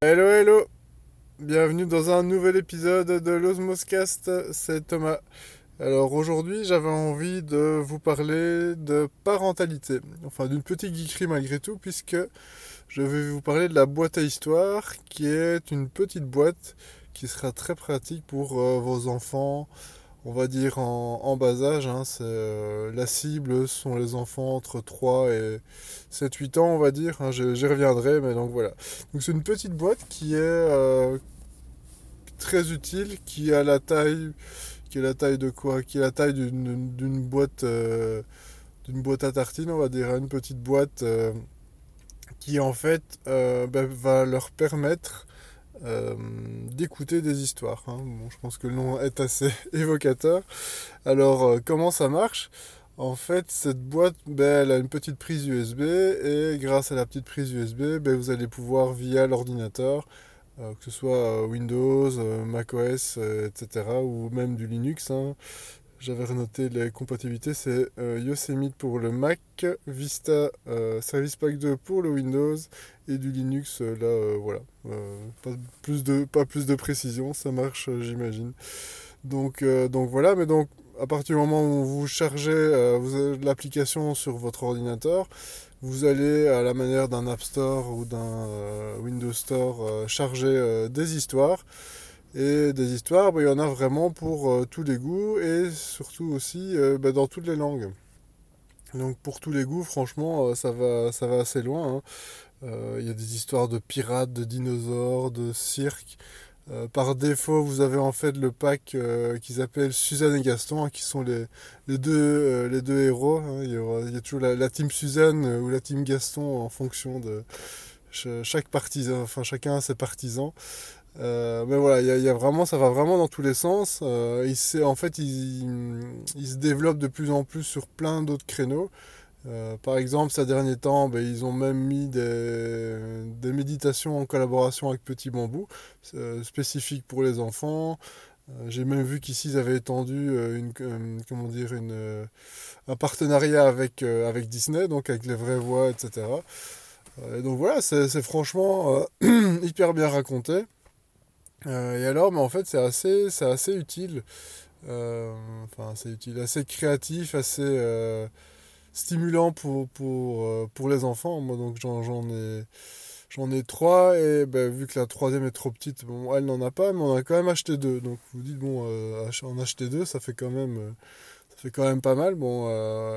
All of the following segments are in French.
Hello, hello. Bienvenue dans un nouvel épisode de l'Osmoscast, c'est Thomas. Alors aujourd'hui, j'avais envie de vous parler de parentalité, enfin d'une petite geekerie malgré tout, puisque je vais vous parler de la boîte à histoire, qui est une petite boîte qui sera très pratique pour euh, vos enfants, on va dire en, bas âge. Hein, euh, la cible sont les enfants entre 3 et 7-8 ans, on va dire. Hein, J'y reviendrai, mais donc voilà. Donc c'est une petite boîte qui est euh, très utile, qui a la taille, qui est la taille de quoi Qui est la taille d'une boîte, euh, d'une boîte à tartines, on va dire, une petite boîte qui en fait ben, va leur permettre euh, d'écouter des histoires. Hein. Bon, je pense que le nom est assez évocateur. Alors, euh, comment ça marche? En fait, cette boîte, ben, elle a une petite prise USB et grâce à la petite prise USB, ben, vous allez pouvoir via l'ordinateur, euh, que ce soit Windows, macOS, etc., ou même du Linux, hein, j'avais renoté les compatibilités, c'est euh, Yosemite pour le Mac, Vista euh, Service Pack 2 pour le Windows et du Linux, euh, là voilà. pas, plus de, pas plus de précision, ça marche j'imagine. Donc, donc voilà, mais donc à partir du moment où vous chargez l'application sur votre ordinateur, vous allez à la manière d'un App Store ou d'un Windows Store charger des histoires. Et des histoires, bah, il y en a vraiment pour euh, tous les goûts et surtout aussi euh, bah, dans toutes les langues. Donc pour tous les goûts, franchement, euh, ça, va, ça va assez loin. Hein. Il y a des histoires de pirates, de dinosaures, de cirques. par défaut, vous avez en fait le pack qu'ils appellent Suzanne et Gaston, hein, qui sont les, les, deux, les deux héros. Hein. Il, y a toujours la, la, team Suzanne ou la team Gaston en fonction de chaque partisan, enfin chacun a ses partisans. Euh, mais voilà, il y, a vraiment, ça va vraiment dans tous les sens. Euh, il en fait, il, il, se développe de plus en plus sur plein d'autres créneaux. Euh, par exemple, ces derniers temps, ben, ils ont même mis des, des, méditations en collaboration avec Petit Bambou, spécifiques pour les enfants. J'ai même vu qu'ici, ils avaient étendu une, comment dire, une, un partenariat avec, avec Disney, donc avec les vraies voix, etc. donc voilà, c'est franchement hyper bien raconté. Euh, et alors, mais en fait, c'est assez, c'est assez utile. Euh, enfin, c'est utile, assez créatif, assez euh, stimulant pour, pour, pour les enfants. Moi, donc, j'en, ai. J'en ai trois et ben, vu que la troisième est trop petite, bon, elle n'en a pas, mais on a quand même acheté deux. Donc vous dites, bon, en acheter deux, ça fait quand même, ça fait quand même pas mal. Bon,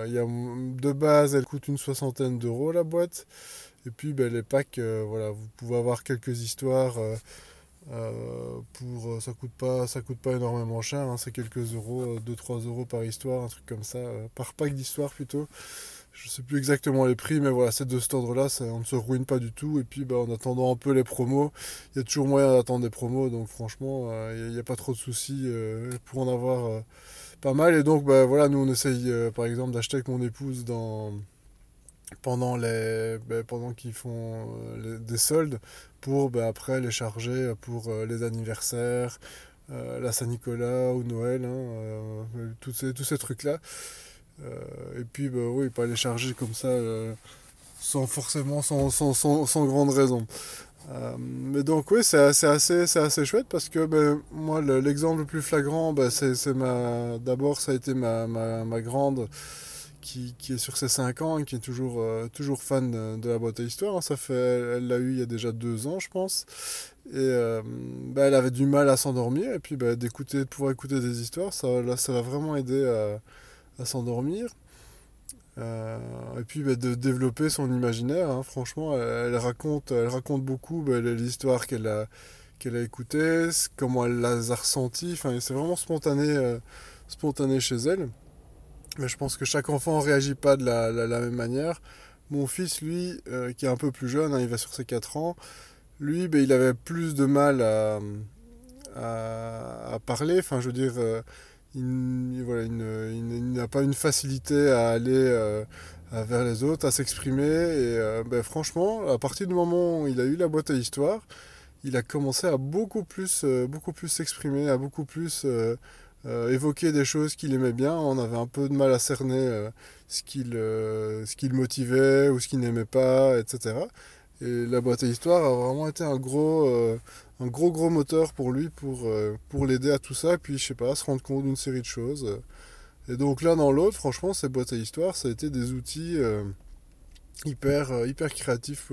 y a, de base, elle coûte une soixantaine d'euros la boîte. Et puis ben, les packs, voilà, vous pouvez avoir quelques histoires. Euh, pour, euh, ça coûte pas ça coûte pas énormément cher, hein, c'est quelques euros, 2-3 euh, euros par histoire, un truc comme ça, par pack d'histoire plutôt. Je sais plus exactement les prix, mais voilà, c'est de cet ordre-là, on ne se ruine pas du tout. Et puis bah, en attendant un peu les promos, il y a toujours moyen d'attendre des promos, donc franchement, il n'y a, pas trop de soucis pour en avoir pas mal. Et donc bah, voilà, nous on essaye par exemple d'acheter avec mon épouse dans pendant les ben, pendant qu'ils font des soldes pour ben, après les charger pour euh, les anniversaires euh, la Saint-Nicolas ou Noël hein, tous ces, tous ces trucs là et puis ben, oui pas les charger comme ça sans forcément sans, sans, sans, sans grande raison. Mais donc oui c'est assez, assez, assez chouette parce que ben, moi l'exemple le, plus flagrant ben, c'est ma d'abord ça a été ma, ma, ma grande qui, est sur ses 5 ans et qui est toujours, euh, toujours fan de, la boîte à histoire. Hein. Ça fait, elle l'a eu il y a déjà 2 ans, je pense. Et euh, bah, elle avait du mal à s'endormir. Et puis bah, d'écouter, de pouvoir écouter des histoires, ça, là, ça l'a vraiment aidé à, s'endormir. Euh, et puis bah, de développer son imaginaire. Hein. Franchement, elle, raconte, elle raconte beaucoup les histoires qu'elle a, qu'elle a écoutées, comment elle les a ressenties. Enfin, c'est vraiment spontané, spontané chez elle. Mais je pense que chaque enfant ne réagit pas de la, même manière. Mon fils, lui, euh, qui est un peu plus jeune, hein, il va sur ses 4 ans, lui, ben, il avait plus de mal à, à, parler. Enfin, je veux dire, euh, il, voilà, il, n'a pas une facilité à aller euh, vers les autres, à s'exprimer. Et ben, franchement, à partir du moment où il a eu la boîte à histoire, il a commencé à beaucoup plus, beaucoup plus s'exprimer, à beaucoup plus euh, évoquer des choses qu'il aimait bien. On avait un peu de mal à cerner euh, ce qu'il euh, motivait ou ce qu'il n'aimait pas, etc. Et la boîte à histoire a vraiment été un gros, euh, un gros gros moteur pour lui, pour, euh, pour l'aider à tout ça, et puis je sais pas, se rendre compte d'une série de choses. Et donc l'un dans l'autre, franchement, ces boîtes à histoire, ça a été des outils hyper, hyper créatifs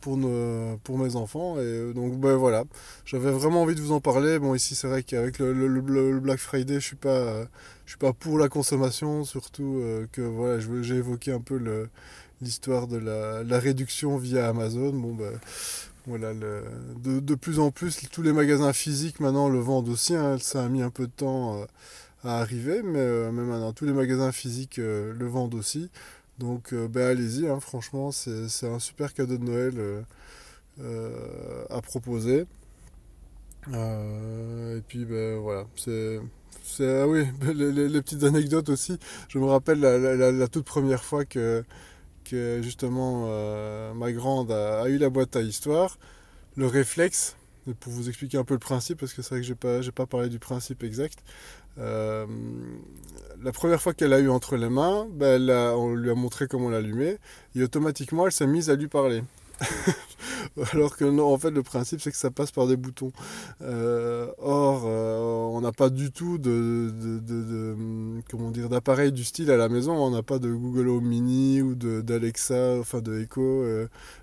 pour, nos, pour mes enfants. Et donc ben voilà, j'avais vraiment envie de vous en parler. Bon ici c'est vrai qu'avec le, le, Black Friday, je suis pas, je suis pas pour la consommation, surtout que voilà, j'ai évoqué un peu l'histoire de la, la, réduction via Amazon. Bon, ben, voilà, le, de, de, plus en plus, tous les magasins physiques maintenant le vendent aussi. Hein, ça a mis un peu de temps euh, à arriver, mais, euh, mais, maintenant tous les magasins physiques euh, le vendent aussi. Donc ben, allez-y, hein, franchement, c'est un super cadeau de Noël à proposer. et puis ben voilà, c'est ah oui, les, les, petites anecdotes aussi. Je me rappelle la, toute première fois que, justement euh, ma grande a, eu la boîte à histoire, le réflexe, pour vous expliquer un peu le principe, parce que c'est vrai que j'ai pas, j'ai pas parlé du principe exact. Euh, la première fois qu'elle a eu entre les mains, ben, on lui a montré comment l'allumer, et automatiquement elle s'est mise à lui parler. Alors que non, en fait, le principe, c'est que ça passe par des boutons. Euh, or, euh, on n'a pas du tout de, comment dire, d'appareil du style à la maison. On n'a pas de Google Home Mini ou d'Alexa, enfin de Echo,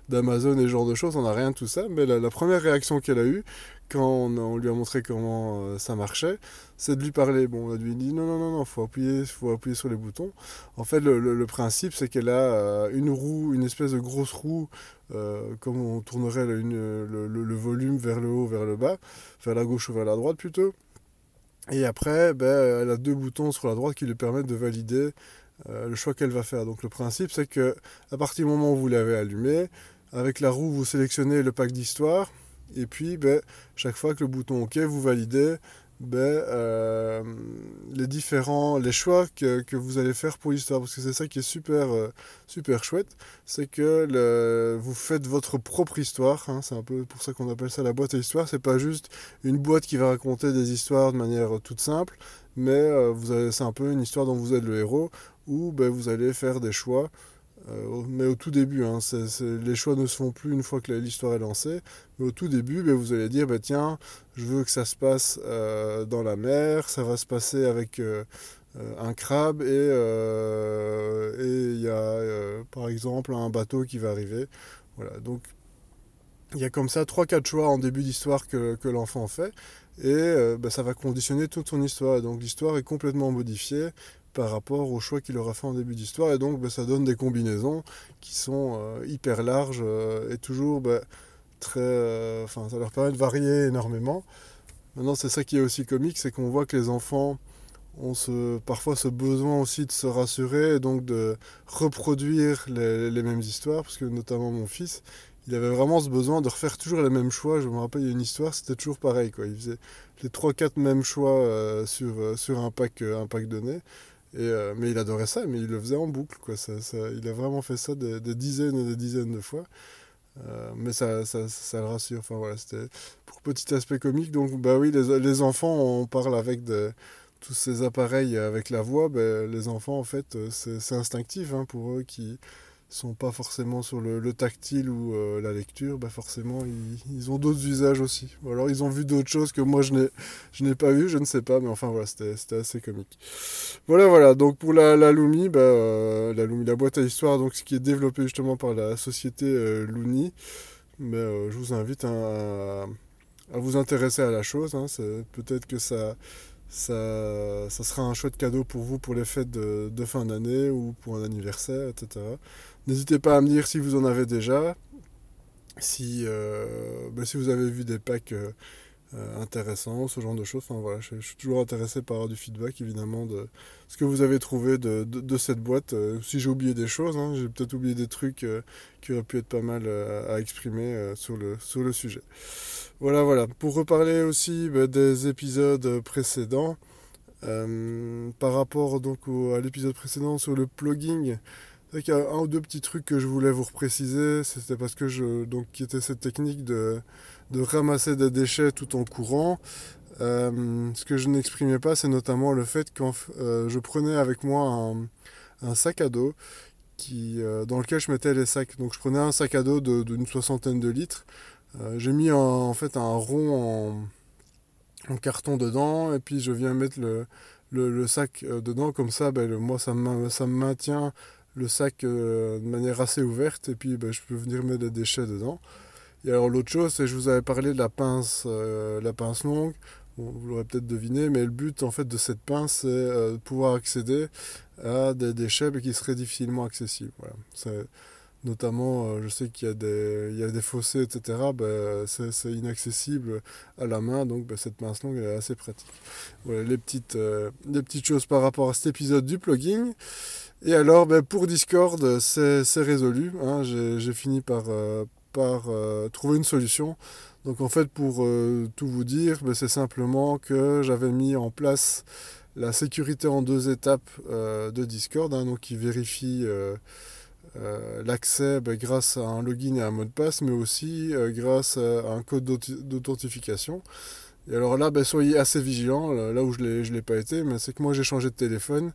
d'Amazon et ce genre de choses. On n'a rien de tout ça. Mais la première réaction qu'elle a eue, quand on, lui a montré comment euh, ça marchait, c'est de lui parler. Bon, on lui dit non, non, non, non, faut appuyer, faut appuyer sur les boutons. En fait, le, principe, c'est qu'elle a euh, une roue, une espèce de grosse roue, euh, comme on tournerait le, volume vers le haut, vers le bas, vers la gauche ou vers la droite plutôt. Et après, ben, elle a deux boutons sur la droite qui lui permettent de valider le choix qu'elle va faire. Donc le principe, c'est que à partir du moment où vous l'avez allumé, avec la roue, vous sélectionnez le pack d'histoire et puis, ben, chaque fois que le bouton OK, vous validez ben, euh, les différents les choix que, que, vous allez faire pour l'histoire. Parce que c'est ça qui est super, euh, super chouette. C'est que vous faites votre propre histoire. Hein. c'est un peu pour ça qu'on appelle ça la boîte à histoire. C'est pas juste une boîte qui va raconter des histoires de manière toute simple. Mais euh, c'est un peu une histoire dont vous êtes le héros. Où ben, vous allez faire des choix euh, mais au tout début, hein, les choix ne se font plus une fois que l'histoire est lancée. Mais au tout début, ben, vous allez dire, bah, tiens, je veux que ça se passe euh, dans la mer, ça va se passer avec euh, un crabe et il y a par exemple un bateau qui va arriver. Donc il y a comme ça 3-4 choix en début d'histoire que, l'enfant fait et bah, ça va conditionner toute son histoire. Donc l'histoire est complètement modifiée par rapport au choix qu'il aura fait en début d'histoire. Et donc, bah, ça donne des combinaisons qui sont euh, hyper larges euh, et toujours bah, très. Euh, enfin, ça leur permet de varier énormément. Maintenant, c'est ça qui est aussi comique, c'est qu'on voit que les enfants ont parfois ce besoin aussi de se rassurer et donc de reproduire les, les, mêmes histoires, parce que notamment mon fils, il avait vraiment ce besoin de refaire toujours les mêmes choix. Je me rappelle, il y a une histoire, c'était toujours pareil. Quoi. Il faisait les 3-4 mêmes choix sur, sur un, pack, un pack donné. Euh, mais il adorait ça, mais il le faisait en boucle. Quoi. Ça, il a vraiment fait ça des, dizaines et des dizaines de fois. Euh, mais ça, ça, le rassure. Enfin, voilà, c'était pour petit aspect comique. Donc, bah oui, les, les enfants, on parle avec tous ces appareils avec la voix. Ben, les enfants, en fait, euh, c'est instinctif hein, pour eux qui sont pas forcément sur le, tactile ou euh, la lecture, bah forcément ils, ont d'autres usages aussi. Ou alors ils ont vu d'autres choses que moi je n'ai, pas vu, je ne sais pas, mais enfin voilà, c'était, assez comique. Voilà, voilà, donc pour la, la Lumi, bah, euh, la Lumi, la boîte à histoire, donc ce qui est développé justement par la société euh, mais je vous invite à, à, vous intéresser à la chose, hein, peut-être que ça ça, ça sera un chouette cadeau pour vous pour les fêtes de, fin d'année ou pour un anniversaire, etc. N'hésitez pas à me dire si vous en avez déjà, si, euh, ben, si vous avez vu des packs euh, euh, intéressants, ce genre de choses. Enfin, voilà, je, suis toujours intéressé par du feedback, évidemment, de ce que vous avez trouvé de, de, cette boîte. si j'ai oublié des choses, hein, j'ai peut-être oublié des trucs qui auraient pu être pas mal à exprimer sur, le, sur le sujet. Voilà, voilà. Pour reparler aussi ben, des épisodes précédents, par rapport donc à l'épisode précédent sur le plugging, il y a un ou deux petits trucs que je voulais vous repréciser. C'était parce que je. Donc, qui était cette technique de, de ramasser des déchets tout en courant. Euh, ce que je n'exprimais pas, c'est notamment le fait que euh, je prenais avec moi un, un, sac à dos qui, dans lequel je mettais les sacs. Donc je prenais un sac à dos d'une soixantaine de litres. J'ai mis en, fait un rond en, carton dedans et puis je viens mettre le, le, sac dedans. Comme ça, ben, moi, ça me, maintient le sac de manière assez ouverte et puis ben, je peux venir mettre des déchets dedans. Et alors l'autre chose, c'est je vous avais parlé de la pince, la pince longue vous l'aurez peut-être deviné, mais le but en fait de cette pince, c'est euh, de pouvoir accéder à des déchets qui seraient difficilement accessibles. Voilà. Notamment, euh, je sais qu'il y, a des, il y a des fossés, etc. Ben, c'est inaccessible à la main, donc ben, cette pince longue est assez pratique. Voilà les petites, euh, les petites choses par rapport à cet épisode du plugin. Et alors, ben, pour Discord, c'est résolu. Hein. J'ai fini par, par trouver une solution. Donc en fait, pour euh, tout vous dire, ben, c'est simplement que j'avais mis en place la sécurité en deux étapes euh, de Discord, hein, donc qui vérifie euh, l'accès ben, grâce à un login et un mot de passe, mais aussi grâce à un code d'authentification. Et alors là, ben, soyez assez vigilants, là où je ne l'ai pas été, mais c'est que moi j'ai changé de téléphone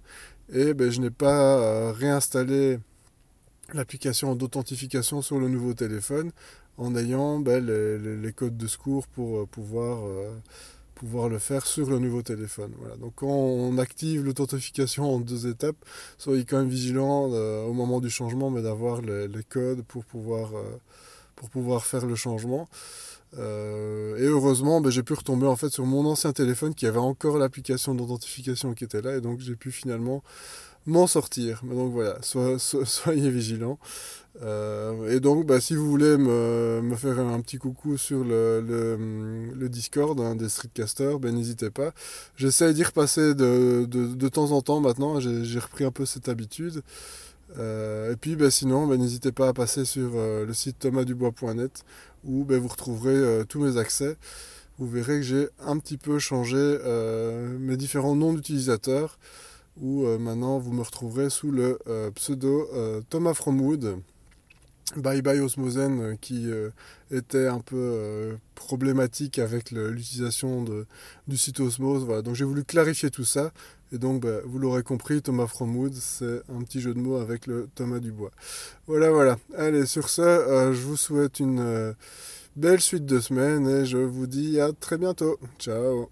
et je n'ai pas réinstallé l'application d'authentification sur le nouveau téléphone en ayant ben, les, codes de secours pour euh, pouvoir, euh, pouvoir le faire sur le nouveau téléphone. Voilà. Donc quand on active l'authentification en deux étapes, soyez quand même vigilant euh, au moment du changement, mais d'avoir les, codes pour pouvoir, pour pouvoir faire le changement. et heureusement, ben, j'ai pu retomber en fait sur mon ancien téléphone qui avait encore l'application d'authentification qui était là, et donc j'ai pu finalement m'en sortir. Donc voilà, soyez vigilants. Euh, et donc, bah, si vous voulez me, me, faire un petit coucou sur le, le, Discord hein, des Streetcasters, ben, n'hésitez pas. J'essaie d'y repasser de, de, de, temps en temps maintenant, j'ai repris un peu cette habitude. Euh, et puis ben, sinon, ben, n'hésitez pas à passer sur euh, le site thomasdubois.net où ben, vous retrouverez tous mes accès. Vous verrez que j'ai un petit peu changé mes différents noms d'utilisateurs où maintenant vous me retrouverez sous le pseudo Thomas Fromwood. Bye Bye Osmosen euh, qui euh, était un peu euh, problématique avec l'utilisation du site Osmose. Voilà. Donc j'ai voulu clarifier tout ça. Et donc bah, vous l'aurez compris, Thomas Fromwood, c'est un petit jeu de mots avec le Thomas Dubois. Voilà, voilà. Allez, sur ce, je vous souhaite une belle suite de semaines et je vous dis à très bientôt. Ciao